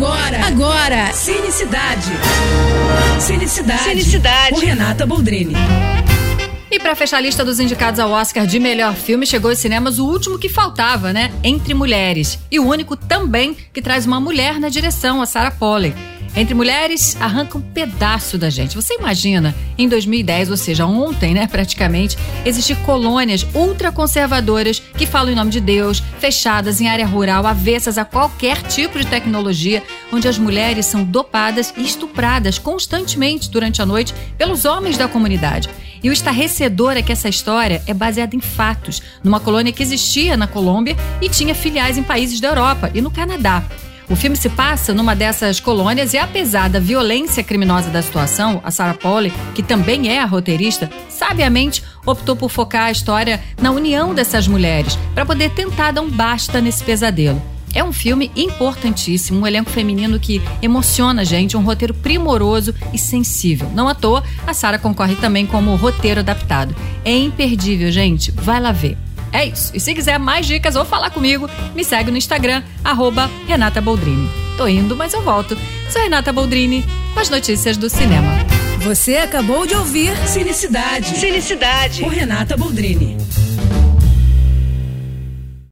Agora, agora, Cinecidade. Cinecidade. Cinecidade. Com Renata Boldrini. E para fechar a lista dos indicados ao Oscar de melhor filme, chegou aos cinemas o último que faltava, né? Entre Mulheres. E o único também que traz uma mulher na direção, a Sarah Polley. Entre mulheres, arranca um pedaço da gente. Você imagina, em 2010, ou seja, ontem, né, praticamente, existir colônias ultraconservadoras que falam em nome de Deus, fechadas em área rural, avessas a qualquer tipo de tecnologia, onde as mulheres são dopadas e estupradas constantemente durante a noite pelos homens da comunidade. E o estarrecedor é que essa história é baseada em fatos, numa colônia que existia na Colômbia e tinha filiais em países da Europa e no Canadá. O filme se passa numa dessas colônias e, apesar da violência criminosa da situação, a Sarah Polley, que também é a roteirista, sabiamente optou por focar a história na união dessas mulheres, para poder tentar dar um basta nesse pesadelo. É um filme importantíssimo, um elenco feminino que emociona a gente, um roteiro primoroso e sensível. Não à toa, a Sara concorre também como roteiro adaptado. É imperdível, gente. Vai lá ver. É isso. E se quiser mais dicas ou falar comigo, me segue no Instagram, arroba Renata Boldrini. Tô indo, mas eu volto. Sou Renata Boldrini com as notícias do cinema. Você acabou de ouvir Cinicidade. Cinicidade. Com Renata Boldrini.